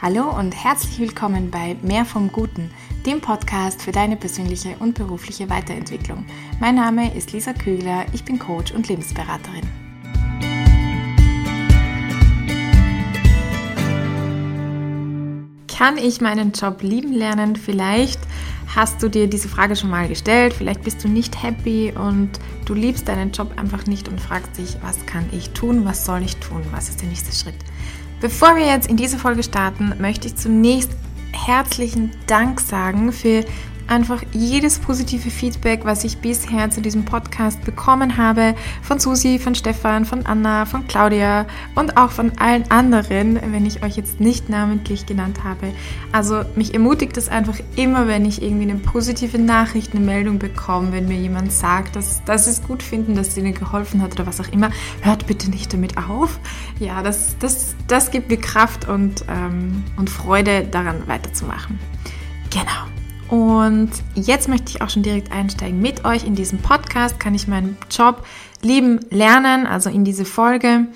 Hallo und herzlich willkommen bei Mehr vom Guten, dem Podcast für deine persönliche und berufliche Weiterentwicklung. Mein Name ist Lisa Kügler, ich bin Coach und Lebensberaterin. Kann ich meinen Job lieben lernen? Vielleicht hast du dir diese Frage schon mal gestellt, vielleicht bist du nicht happy und du liebst deinen Job einfach nicht und fragst dich, was kann ich tun, was soll ich tun, was ist der nächste Schritt? Bevor wir jetzt in diese Folge starten, möchte ich zunächst herzlichen Dank sagen für einfach jedes positive Feedback, was ich bisher zu diesem Podcast bekommen habe, von Susi, von Stefan, von Anna, von Claudia und auch von allen anderen, wenn ich euch jetzt nicht namentlich genannt habe. Also mich ermutigt es einfach immer, wenn ich irgendwie eine positive Nachricht, eine Meldung bekomme, wenn mir jemand sagt, dass, dass sie es gut finden, dass es ihnen geholfen hat oder was auch immer. Hört bitte nicht damit auf. Ja, das, das, das gibt mir Kraft und, ähm, und Freude daran weiterzumachen. Genau. Und jetzt möchte ich auch schon direkt einsteigen mit euch. In diesem Podcast kann ich meinen Job lieben lernen, also in diese Folge.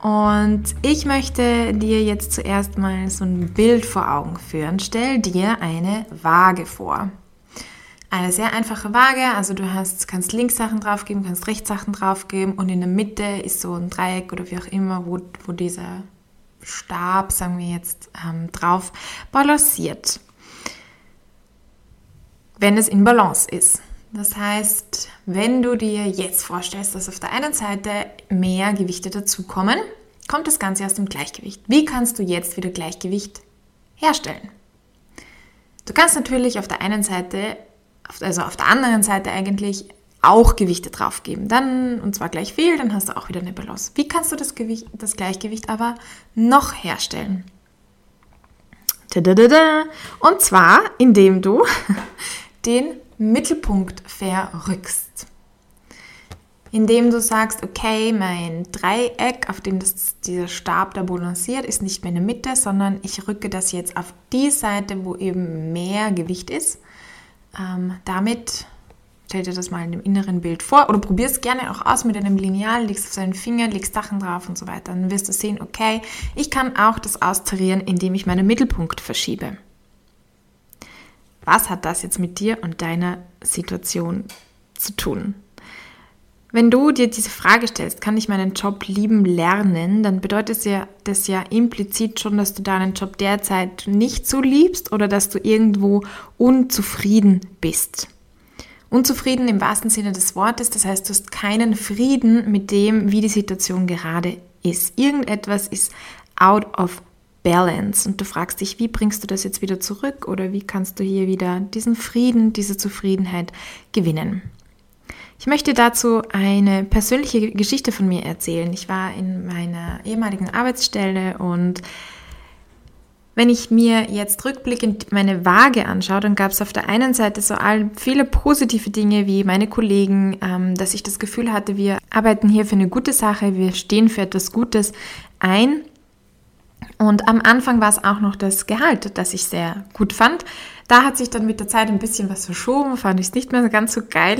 Und ich möchte dir jetzt zuerst mal so ein Bild vor Augen führen. Stell dir eine Waage vor. Eine sehr einfache Waage, also du hast, kannst links Sachen draufgeben, kannst rechts Sachen draufgeben und in der Mitte ist so ein Dreieck oder wie auch immer, wo, wo dieser Stab, sagen wir jetzt, ähm, drauf balanciert wenn es in Balance ist. Das heißt, wenn du dir jetzt vorstellst, dass auf der einen Seite mehr Gewichte dazukommen, kommt das Ganze aus dem Gleichgewicht. Wie kannst du jetzt wieder Gleichgewicht herstellen? Du kannst natürlich auf der einen Seite, also auf der anderen Seite eigentlich auch Gewichte draufgeben. Dann, und zwar gleich viel, dann hast du auch wieder eine Balance. Wie kannst du das, Gewicht, das Gleichgewicht aber noch herstellen? Und zwar, indem du den Mittelpunkt verrückst. Indem du sagst, okay, mein Dreieck, auf dem das, dieser Stab da balanciert, ist nicht mehr in der Mitte, sondern ich rücke das jetzt auf die Seite, wo eben mehr Gewicht ist. Ähm, damit stell dir das mal in dem inneren Bild vor oder probier es gerne auch aus mit einem Lineal, legst auf seinen Finger, legst Sachen drauf und so weiter. Dann wirst du sehen, okay, ich kann auch das austarieren, indem ich meinen Mittelpunkt verschiebe. Was hat das jetzt mit dir und deiner Situation zu tun? Wenn du dir diese Frage stellst, kann ich meinen Job lieben lernen, dann bedeutet das ja, das ja implizit schon, dass du deinen Job derzeit nicht so liebst oder dass du irgendwo unzufrieden bist. Unzufrieden im wahrsten Sinne des Wortes, das heißt, du hast keinen Frieden mit dem, wie die Situation gerade ist. Irgendetwas ist out of Balance und du fragst dich, wie bringst du das jetzt wieder zurück oder wie kannst du hier wieder diesen Frieden, diese Zufriedenheit gewinnen. Ich möchte dazu eine persönliche Geschichte von mir erzählen. Ich war in meiner ehemaligen Arbeitsstelle und wenn ich mir jetzt rückblickend meine Waage anschaue, dann gab es auf der einen Seite so viele positive Dinge wie meine Kollegen, ähm, dass ich das Gefühl hatte, wir arbeiten hier für eine gute Sache, wir stehen für etwas Gutes ein. Und am Anfang war es auch noch das Gehalt, das ich sehr gut fand. Da hat sich dann mit der Zeit ein bisschen was verschoben, fand ich es nicht mehr ganz so geil,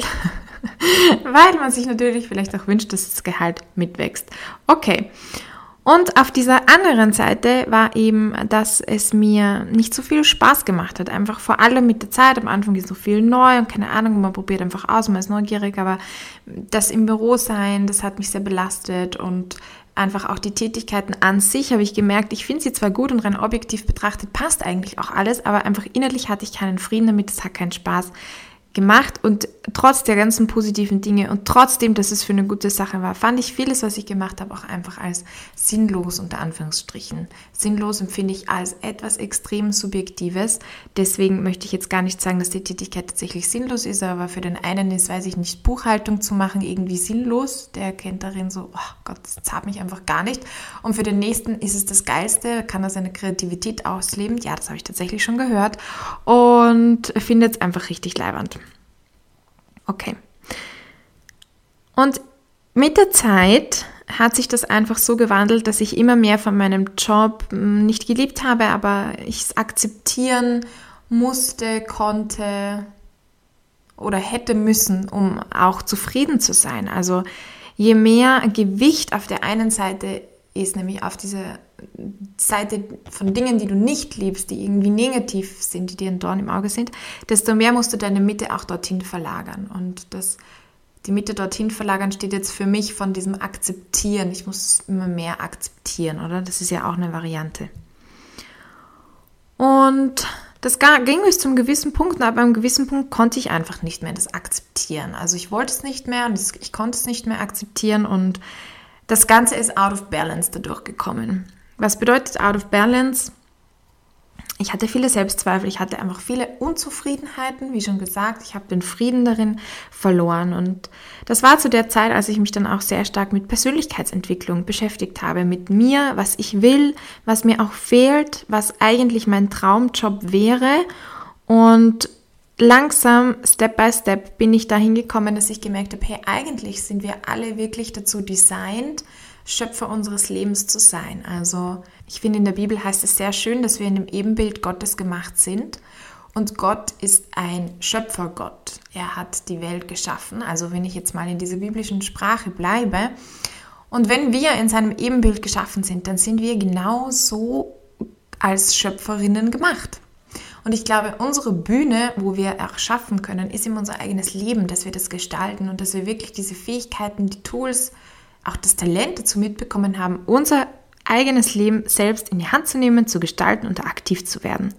weil man sich natürlich vielleicht auch wünscht, dass das Gehalt mitwächst. Okay. Und auf dieser anderen Seite war eben, dass es mir nicht so viel Spaß gemacht hat. Einfach vor allem mit der Zeit. Am Anfang ist so viel neu und keine Ahnung, man probiert einfach aus, man ist neugierig. Aber das im Büro sein, das hat mich sehr belastet und einfach auch die Tätigkeiten an sich habe ich gemerkt, ich finde sie zwar gut und rein objektiv betrachtet passt eigentlich auch alles, aber einfach innerlich hatte ich keinen Frieden damit, es hat keinen Spaß gemacht und trotz der ganzen positiven Dinge und trotzdem, dass es für eine gute Sache war, fand ich vieles, was ich gemacht habe, auch einfach als sinnlos unter Anführungsstrichen. Sinnlos empfinde ich als etwas extrem Subjektives. Deswegen möchte ich jetzt gar nicht sagen, dass die Tätigkeit tatsächlich sinnlos ist, aber für den einen ist, weiß ich nicht, Buchhaltung zu machen irgendwie sinnlos. Der erkennt darin so, oh Gott, das zahlt mich einfach gar nicht. Und für den nächsten ist es das Geilste, kann er seine Kreativität ausleben. Ja, das habe ich tatsächlich schon gehört und findet es einfach richtig leibernd. Okay. Und mit der Zeit hat sich das einfach so gewandelt, dass ich immer mehr von meinem Job hm, nicht geliebt habe, aber ich es akzeptieren musste, konnte oder hätte müssen, um auch zufrieden zu sein. Also je mehr Gewicht auf der einen Seite ist, nämlich auf diese Seite von Dingen, die du nicht liebst, die irgendwie negativ sind, die dir ein Dorn im Auge sind, desto mehr musst du deine Mitte auch dorthin verlagern. Und das, die Mitte dorthin verlagern steht jetzt für mich von diesem Akzeptieren. Ich muss immer mehr akzeptieren, oder? Das ist ja auch eine Variante. Und das ging bis zum gewissen Punkt, aber einem gewissen Punkt konnte ich einfach nicht mehr das akzeptieren. Also ich wollte es nicht mehr und ich konnte es nicht mehr akzeptieren und das Ganze ist out of balance dadurch gekommen. Was bedeutet out of balance? Ich hatte viele Selbstzweifel, ich hatte einfach viele Unzufriedenheiten, wie schon gesagt, ich habe den Frieden darin verloren und das war zu der Zeit, als ich mich dann auch sehr stark mit Persönlichkeitsentwicklung beschäftigt habe, mit mir, was ich will, was mir auch fehlt, was eigentlich mein Traumjob wäre und langsam, Step by Step, bin ich dahin gekommen, dass ich gemerkt habe, hey, eigentlich sind wir alle wirklich dazu designt, Schöpfer unseres Lebens zu sein. Also ich finde, in der Bibel heißt es sehr schön, dass wir in dem Ebenbild Gottes gemacht sind. Und Gott ist ein Schöpfergott. Er hat die Welt geschaffen. Also wenn ich jetzt mal in dieser biblischen Sprache bleibe. Und wenn wir in seinem Ebenbild geschaffen sind, dann sind wir genauso als Schöpferinnen gemacht. Und ich glaube, unsere Bühne, wo wir auch schaffen können, ist immer unser eigenes Leben, dass wir das gestalten und dass wir wirklich diese Fähigkeiten, die Tools, auch das Talent dazu mitbekommen haben, unser eigenes Leben selbst in die Hand zu nehmen, zu gestalten und aktiv zu werden.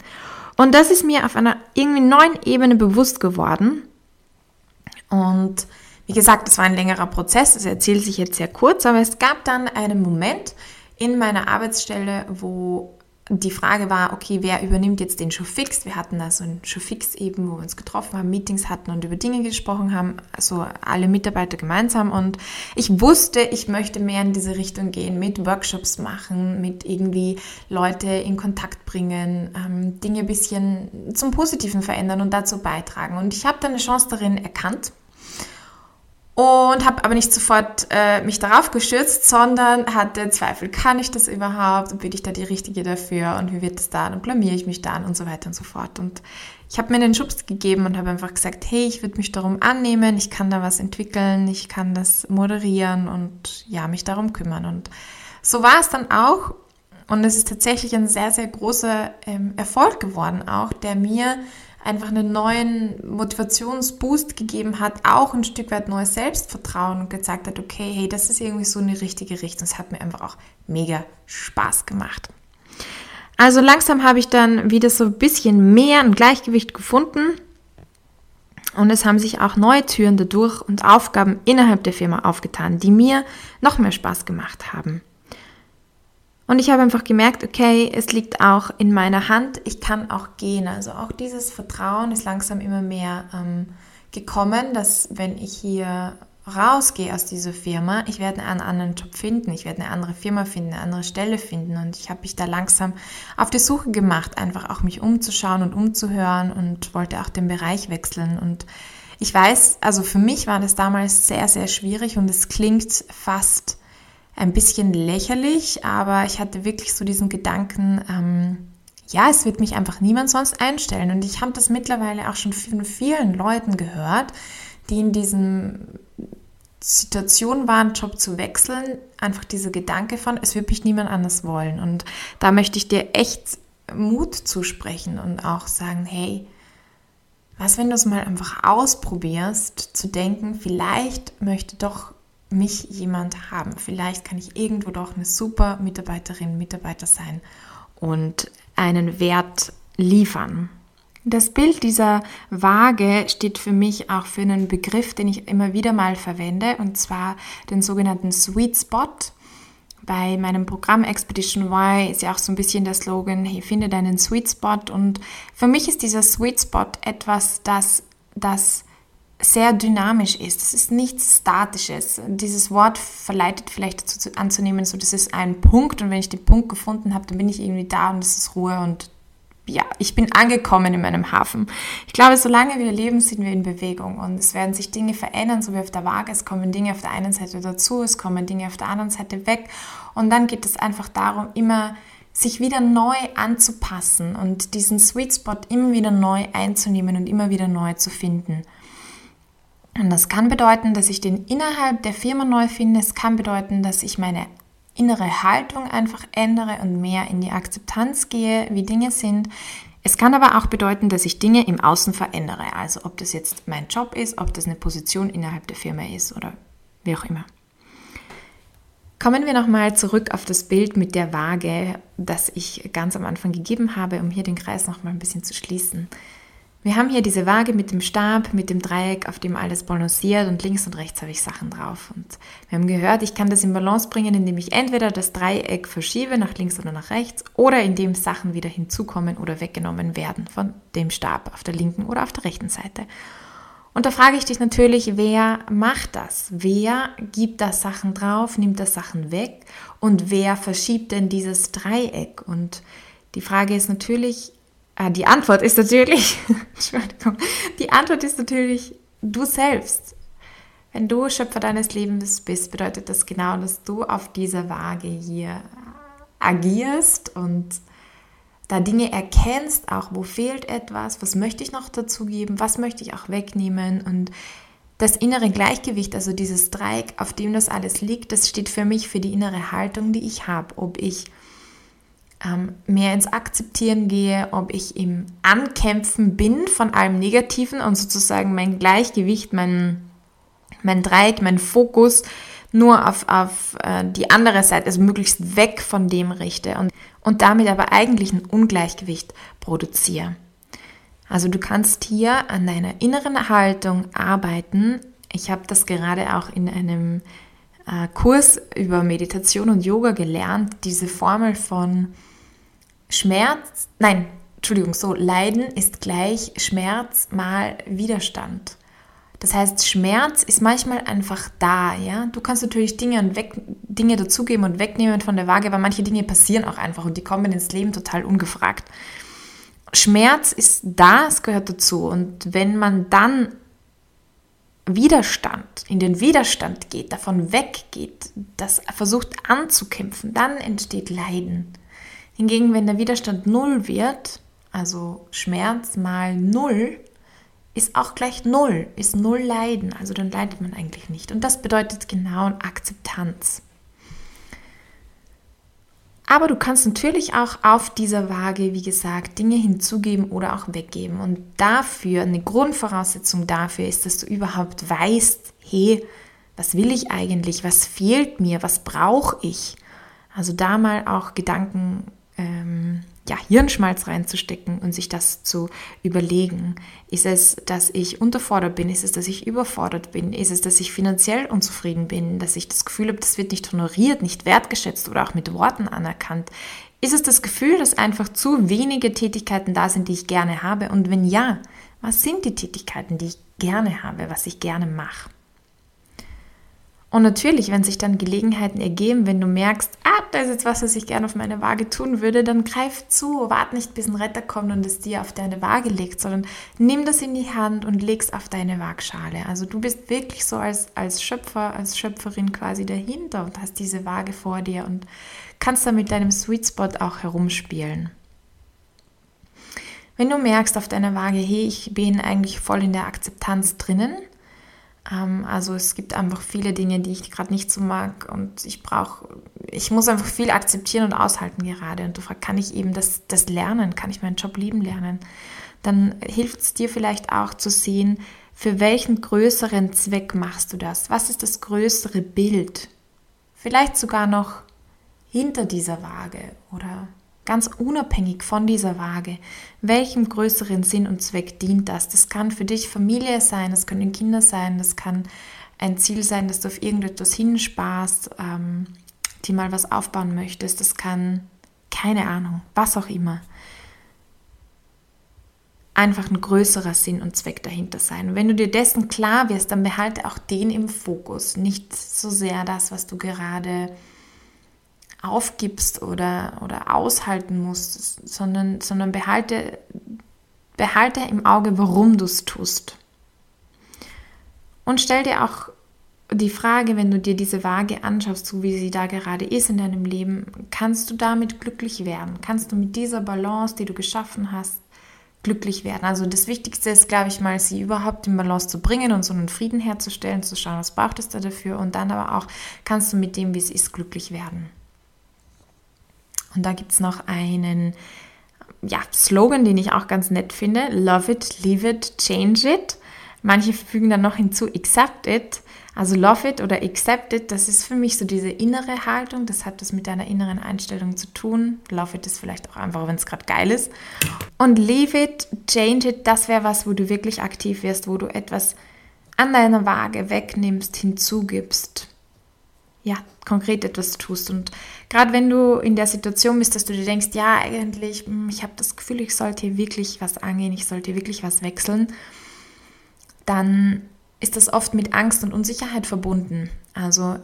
Und das ist mir auf einer irgendwie neuen Ebene bewusst geworden. Und wie gesagt, es war ein längerer Prozess, das erzählt sich jetzt sehr kurz, aber es gab dann einen Moment in meiner Arbeitsstelle, wo die Frage war, okay, wer übernimmt jetzt den Showfix? Wir hatten da so ein Showfix eben, wo wir uns getroffen haben, Meetings hatten und über Dinge gesprochen haben, also alle Mitarbeiter gemeinsam. Und ich wusste, ich möchte mehr in diese Richtung gehen, mit Workshops machen, mit irgendwie Leute in Kontakt bringen, ähm, Dinge ein bisschen zum Positiven verändern und dazu beitragen. Und ich habe da eine Chance darin erkannt und habe aber nicht sofort äh, mich darauf gestürzt, sondern hatte Zweifel, kann ich das überhaupt und bin ich da die Richtige dafür und wie wird es dann und blamiere ich mich dann und so weiter und so fort. Und ich habe mir den Schubs gegeben und habe einfach gesagt, hey, ich würde mich darum annehmen, ich kann da was entwickeln, ich kann das moderieren und ja, mich darum kümmern. Und so war es dann auch und es ist tatsächlich ein sehr, sehr großer ähm, Erfolg geworden auch, der mir einfach einen neuen Motivationsboost gegeben hat, auch ein Stück weit neues Selbstvertrauen und gezeigt hat, okay, hey, das ist irgendwie so eine richtige Richtung. Es hat mir einfach auch mega Spaß gemacht. Also langsam habe ich dann wieder so ein bisschen mehr ein Gleichgewicht gefunden und es haben sich auch neue Türen dadurch und Aufgaben innerhalb der Firma aufgetan, die mir noch mehr Spaß gemacht haben. Und ich habe einfach gemerkt, okay, es liegt auch in meiner Hand, ich kann auch gehen. Also auch dieses Vertrauen ist langsam immer mehr ähm, gekommen, dass wenn ich hier rausgehe aus dieser Firma, ich werde einen anderen Job finden, ich werde eine andere Firma finden, eine andere Stelle finden. Und ich habe mich da langsam auf die Suche gemacht, einfach auch mich umzuschauen und umzuhören und wollte auch den Bereich wechseln. Und ich weiß, also für mich war das damals sehr, sehr schwierig und es klingt fast ein bisschen lächerlich, aber ich hatte wirklich so diesen Gedanken, ähm, ja, es wird mich einfach niemand sonst einstellen. Und ich habe das mittlerweile auch schon von vielen Leuten gehört, die in diesem Situation waren, Job zu wechseln, einfach dieser Gedanke von, es wird mich niemand anders wollen. Und da möchte ich dir echt Mut zusprechen und auch sagen, hey, was, wenn du es mal einfach ausprobierst, zu denken, vielleicht möchte doch mich jemand haben. Vielleicht kann ich irgendwo doch eine super Mitarbeiterin, Mitarbeiter sein und einen Wert liefern. Das Bild dieser Waage steht für mich auch für einen Begriff, den ich immer wieder mal verwende, und zwar den sogenannten Sweet Spot. Bei meinem Programm Expedition Y ist ja auch so ein bisschen der Slogan, hey, finde deinen Sweet Spot. Und für mich ist dieser Sweet Spot etwas, das, das sehr dynamisch ist. Es ist nichts Statisches. Dieses Wort verleitet vielleicht dazu anzunehmen, so das ist ein Punkt und wenn ich den Punkt gefunden habe, dann bin ich irgendwie da und es ist Ruhe und ja, ich bin angekommen in meinem Hafen. Ich glaube, solange wir leben, sind wir in Bewegung und es werden sich Dinge verändern, so wie auf der Waage. Es kommen Dinge auf der einen Seite dazu, es kommen Dinge auf der anderen Seite weg und dann geht es einfach darum, immer sich wieder neu anzupassen und diesen Sweet Spot immer wieder neu einzunehmen und immer wieder neu zu finden. Und das kann bedeuten, dass ich den innerhalb der Firma neu finde. Es kann bedeuten, dass ich meine innere Haltung einfach ändere und mehr in die Akzeptanz gehe, wie Dinge sind. Es kann aber auch bedeuten, dass ich Dinge im Außen verändere. Also ob das jetzt mein Job ist, ob das eine Position innerhalb der Firma ist oder wie auch immer. Kommen wir nochmal zurück auf das Bild mit der Waage, das ich ganz am Anfang gegeben habe, um hier den Kreis nochmal ein bisschen zu schließen. Wir haben hier diese Waage mit dem Stab, mit dem Dreieck, auf dem alles balanciert und links und rechts habe ich Sachen drauf. Und wir haben gehört, ich kann das in Balance bringen, indem ich entweder das Dreieck verschiebe nach links oder nach rechts oder indem Sachen wieder hinzukommen oder weggenommen werden von dem Stab auf der linken oder auf der rechten Seite. Und da frage ich dich natürlich, wer macht das? Wer gibt da Sachen drauf, nimmt da Sachen weg und wer verschiebt denn dieses Dreieck? Und die Frage ist natürlich, die Antwort ist natürlich, Entschuldigung, die Antwort ist natürlich du selbst. Wenn du Schöpfer deines Lebens bist, bedeutet das genau, dass du auf dieser Waage hier agierst und da Dinge erkennst, auch wo fehlt etwas, was möchte ich noch dazugeben, was möchte ich auch wegnehmen und das innere Gleichgewicht, also dieses Dreieck, auf dem das alles liegt, das steht für mich für die innere Haltung, die ich habe, ob ich ähm, mehr ins Akzeptieren gehe, ob ich im Ankämpfen bin von allem Negativen und sozusagen mein Gleichgewicht, mein, mein Dreieck, mein Fokus nur auf, auf äh, die andere Seite, also möglichst weg von dem richte und, und damit aber eigentlich ein Ungleichgewicht produziere. Also du kannst hier an deiner inneren Haltung arbeiten. Ich habe das gerade auch in einem äh, Kurs über Meditation und Yoga gelernt, diese Formel von Schmerz, nein, Entschuldigung, so Leiden ist gleich Schmerz mal Widerstand. Das heißt, Schmerz ist manchmal einfach da, ja. Du kannst natürlich Dinge und weg, Dinge dazugeben und wegnehmen von der Waage, aber manche Dinge passieren auch einfach und die kommen ins Leben total ungefragt. Schmerz ist da, es gehört dazu. Und wenn man dann Widerstand, in den Widerstand geht, davon weggeht, das versucht anzukämpfen, dann entsteht Leiden. Hingegen, wenn der Widerstand null wird, also Schmerz mal null, ist auch gleich null, ist null Leiden. Also dann leidet man eigentlich nicht. Und das bedeutet genau Akzeptanz. Aber du kannst natürlich auch auf dieser Waage, wie gesagt, Dinge hinzugeben oder auch weggeben. Und dafür, eine Grundvoraussetzung dafür ist, dass du überhaupt weißt, hey, was will ich eigentlich? Was fehlt mir? Was brauche ich? Also da mal auch Gedanken ähm, ja, Hirnschmalz reinzustecken und sich das zu überlegen. Ist es, dass ich unterfordert bin? Ist es, dass ich überfordert bin? Ist es, dass ich finanziell unzufrieden bin? Dass ich das Gefühl habe, das wird nicht honoriert, nicht wertgeschätzt oder auch mit Worten anerkannt? Ist es das Gefühl, dass einfach zu wenige Tätigkeiten da sind, die ich gerne habe? Und wenn ja, was sind die Tätigkeiten, die ich gerne habe, was ich gerne mache? Und natürlich, wenn sich dann Gelegenheiten ergeben, wenn du merkst, ah, da ist jetzt was, was ich gerne auf meine Waage tun würde, dann greif zu, wart nicht, bis ein Retter kommt und es dir auf deine Waage legt, sondern nimm das in die Hand und leg's auf deine Waagschale. Also du bist wirklich so als, als Schöpfer, als Schöpferin quasi dahinter und hast diese Waage vor dir und kannst da mit deinem Sweet Spot auch herumspielen. Wenn du merkst auf deiner Waage, hey, ich bin eigentlich voll in der Akzeptanz drinnen, also es gibt einfach viele Dinge, die ich gerade nicht so mag und ich brauche, ich muss einfach viel akzeptieren und aushalten gerade. Und du fragst, kann ich eben das, das lernen? Kann ich meinen Job lieben lernen? Dann hilft es dir vielleicht auch zu sehen, für welchen größeren Zweck machst du das? Was ist das größere Bild? Vielleicht sogar noch hinter dieser Waage oder ganz unabhängig von dieser Waage, welchem größeren Sinn und Zweck dient das? Das kann für dich Familie sein, das können Kinder sein, das kann ein Ziel sein, dass du auf irgendetwas hinsparst, ähm, die mal was aufbauen möchtest, das kann, keine Ahnung, was auch immer. Einfach ein größerer Sinn und Zweck dahinter sein. Und wenn du dir dessen klar wirst, dann behalte auch den im Fokus, nicht so sehr das, was du gerade aufgibst oder, oder aushalten musst, sondern, sondern behalte, behalte im Auge, warum du es tust. Und stell dir auch die Frage, wenn du dir diese Waage anschaust, so wie sie da gerade ist in deinem Leben, kannst du damit glücklich werden? Kannst du mit dieser Balance, die du geschaffen hast, glücklich werden? Also das Wichtigste ist, glaube ich mal, sie überhaupt in Balance zu bringen und so einen Frieden herzustellen, zu schauen, was braucht es da dafür und dann aber auch, kannst du mit dem, wie es ist, glücklich werden? Und da gibt es noch einen ja, Slogan, den ich auch ganz nett finde. Love it, leave it, change it. Manche fügen dann noch hinzu, accept it. Also love it oder accept it, das ist für mich so diese innere Haltung, das hat das mit deiner inneren Einstellung zu tun. Love it ist vielleicht auch einfach, wenn es gerade geil ist. Und leave it, change it, das wäre was, wo du wirklich aktiv wirst, wo du etwas an deiner Waage wegnimmst, hinzugibst. Ja, konkret etwas tust. Und gerade wenn du in der Situation bist, dass du dir denkst, ja, eigentlich, hm, ich habe das Gefühl, ich sollte wirklich was angehen, ich sollte wirklich was wechseln, dann ist das oft mit Angst und Unsicherheit verbunden. Also,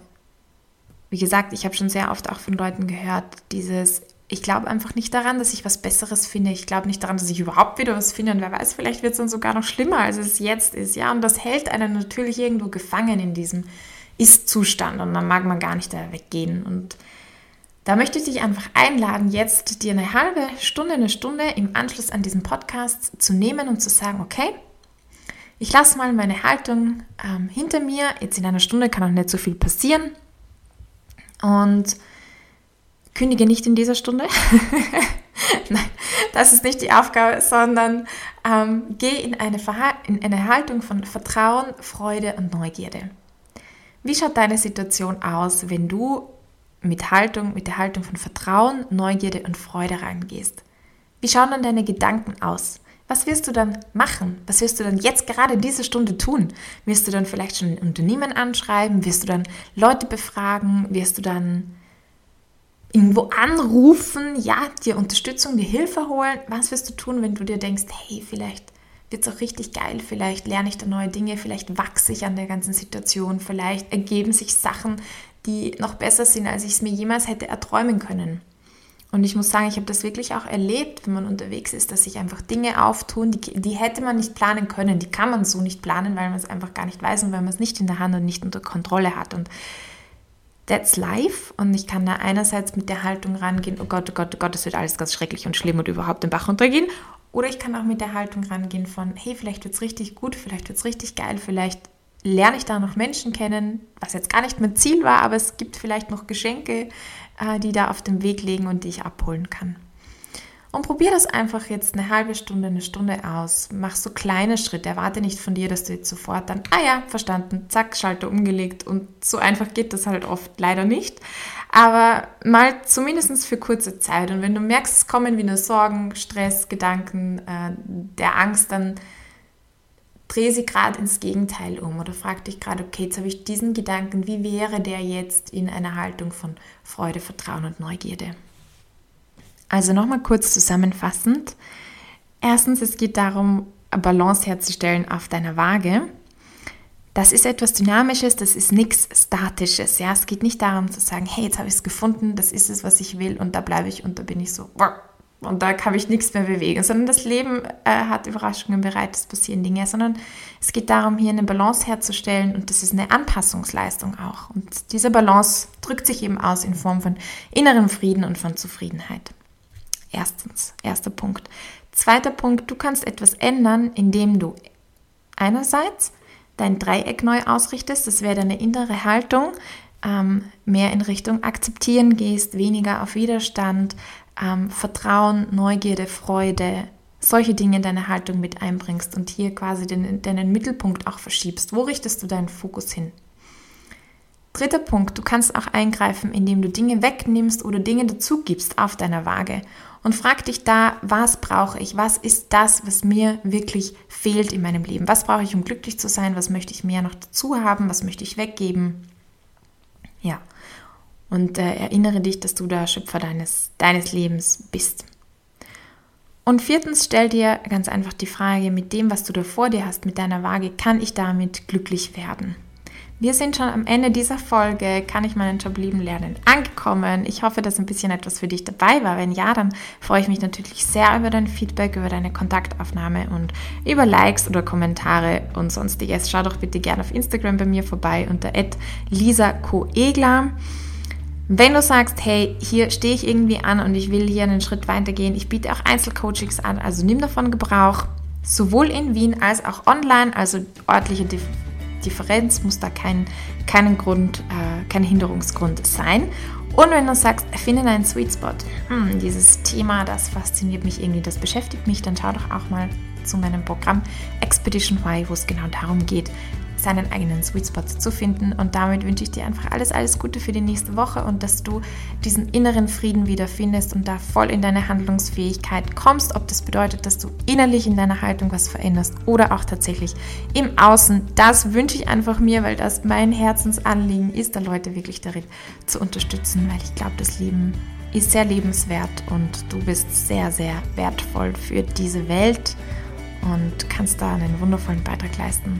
wie gesagt, ich habe schon sehr oft auch von Leuten gehört, dieses, ich glaube einfach nicht daran, dass ich was Besseres finde. Ich glaube nicht daran, dass ich überhaupt wieder was finde. Und wer weiß, vielleicht wird es dann sogar noch schlimmer, als es jetzt ist. Ja, und das hält einen natürlich irgendwo gefangen in diesem Ist-Zustand. Und dann mag man gar nicht da weggehen. Und da möchte ich dich einfach einladen, jetzt dir eine halbe Stunde, eine Stunde im Anschluss an diesen Podcast zu nehmen und zu sagen, okay, ich lasse mal meine Haltung ähm, hinter mir. Jetzt in einer Stunde kann auch nicht so viel passieren. Und kündige nicht in dieser Stunde. Nein, das ist nicht die Aufgabe, sondern ähm, geh in eine, in eine Haltung von Vertrauen, Freude und Neugierde. Wie schaut deine Situation aus, wenn du mit Haltung, mit der Haltung von Vertrauen, Neugierde und Freude reingehst? Wie schauen dann deine Gedanken aus? Was wirst du dann machen? Was wirst du dann jetzt gerade in dieser Stunde tun? Wirst du dann vielleicht schon ein Unternehmen anschreiben? Wirst du dann Leute befragen? Wirst du dann irgendwo anrufen? Ja, dir Unterstützung, dir Hilfe holen? Was wirst du tun, wenn du dir denkst, hey, vielleicht wird es auch richtig geil, vielleicht lerne ich da neue Dinge, vielleicht wachse ich an der ganzen Situation, vielleicht ergeben sich Sachen, die noch besser sind, als ich es mir jemals hätte erträumen können. Und ich muss sagen, ich habe das wirklich auch erlebt, wenn man unterwegs ist, dass sich einfach Dinge auftun, die, die hätte man nicht planen können. Die kann man so nicht planen, weil man es einfach gar nicht weiß und weil man es nicht in der Hand und nicht unter Kontrolle hat. Und that's life. Und ich kann da einerseits mit der Haltung rangehen, oh Gott, oh Gott, oh Gott, es wird alles ganz schrecklich und schlimm und überhaupt den Bach runtergehen. Oder ich kann auch mit der Haltung rangehen von, hey, vielleicht wird es richtig gut, vielleicht wird es richtig geil, vielleicht lerne ich da noch Menschen kennen, was jetzt gar nicht mein Ziel war, aber es gibt vielleicht noch Geschenke, äh, die da auf dem Weg liegen und die ich abholen kann. Und probier das einfach jetzt eine halbe Stunde, eine Stunde aus. Mach so kleine Schritte. Erwarte nicht von dir, dass du jetzt sofort dann, ah ja, verstanden, zack, Schalter umgelegt. Und so einfach geht das halt oft leider nicht. Aber mal zumindest für kurze Zeit. Und wenn du merkst, es kommen wieder Sorgen, Stress, Gedanken, äh, der Angst, dann drehe sie gerade ins Gegenteil um oder frag dich gerade, okay, jetzt habe ich diesen Gedanken, wie wäre der jetzt in einer Haltung von Freude, Vertrauen und Neugierde? Also nochmal kurz zusammenfassend. Erstens, es geht darum, Balance herzustellen auf deiner Waage. Das ist etwas Dynamisches, das ist nichts Statisches. Ja? Es geht nicht darum zu sagen, hey, jetzt habe ich es gefunden, das ist es, was ich will und da bleibe ich und da bin ich so, und da kann ich nichts mehr bewegen, sondern das Leben äh, hat Überraschungen bereit, es passieren Dinge, sondern es geht darum, hier eine Balance herzustellen und das ist eine Anpassungsleistung auch. Und diese Balance drückt sich eben aus in Form von innerem Frieden und von Zufriedenheit. Erstens, erster Punkt. Zweiter Punkt, du kannst etwas ändern, indem du einerseits dein Dreieck neu ausrichtest, das wäre deine innere Haltung, ähm, mehr in Richtung Akzeptieren gehst, weniger auf Widerstand, ähm, Vertrauen, Neugierde, Freude, solche Dinge in deine Haltung mit einbringst und hier quasi den, deinen Mittelpunkt auch verschiebst. Wo richtest du deinen Fokus hin? Dritter Punkt, du kannst auch eingreifen, indem du Dinge wegnimmst oder Dinge dazu gibst auf deiner Waage und frag dich da, was brauche ich? Was ist das, was mir wirklich fehlt in meinem Leben? Was brauche ich, um glücklich zu sein? Was möchte ich mehr noch dazu haben? Was möchte ich weggeben? Ja, und äh, erinnere dich, dass du der Schöpfer deines, deines Lebens bist. Und viertens, stell dir ganz einfach die Frage, mit dem, was du da vor dir hast, mit deiner Waage, kann ich damit glücklich werden? Wir sind schon am Ende dieser Folge, kann ich meinen Job lieben lernen, angekommen. Ich hoffe, dass ein bisschen etwas für dich dabei war. Wenn ja, dann freue ich mich natürlich sehr über dein Feedback, über deine Kontaktaufnahme und über Likes oder Kommentare und sonstiges. Schau doch bitte gerne auf Instagram bei mir vorbei unter @lisa_coegler. Wenn du sagst, hey, hier stehe ich irgendwie an und ich will hier einen Schritt weitergehen, ich biete auch Einzelcoachings an, also nimm davon Gebrauch, sowohl in Wien als auch online, also örtliche Differenz muss da kein, keinen Grund, äh, kein Hinderungsgrund sein. Und wenn du sagst, finde einen Sweet Spot, hm, dieses Thema, das fasziniert mich irgendwie, das beschäftigt mich, dann schau doch auch mal zu meinem Programm Expedition Y, wo es genau darum geht, seinen eigenen Sweet Spot zu finden. Und damit wünsche ich dir einfach alles, alles Gute für die nächste Woche und dass du diesen inneren Frieden wieder findest und da voll in deine Handlungsfähigkeit kommst. Ob das bedeutet, dass du innerlich in deiner Haltung was veränderst oder auch tatsächlich im Außen. Das wünsche ich einfach mir, weil das mein Herzensanliegen ist, da Leute wirklich darin zu unterstützen, weil ich glaube, das Leben ist sehr lebenswert und du bist sehr, sehr wertvoll für diese Welt und kannst da einen wundervollen Beitrag leisten